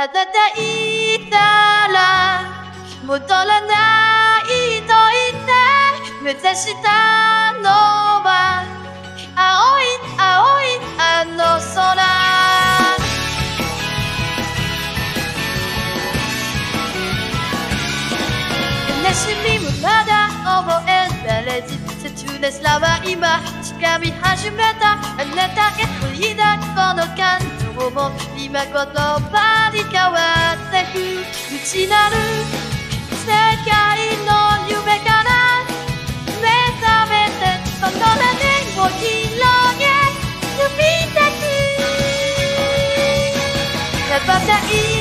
ただいたら戻らないと言って目指したのは青い青いあの空。悲しみもまだ覚えられず切なさは今掴み始めた。あなたへ振りだこの感情も今言葉に変わってく内なる世界の夢から目覚めてその胸を広げ。飛びたく羽ばたいたら戻らない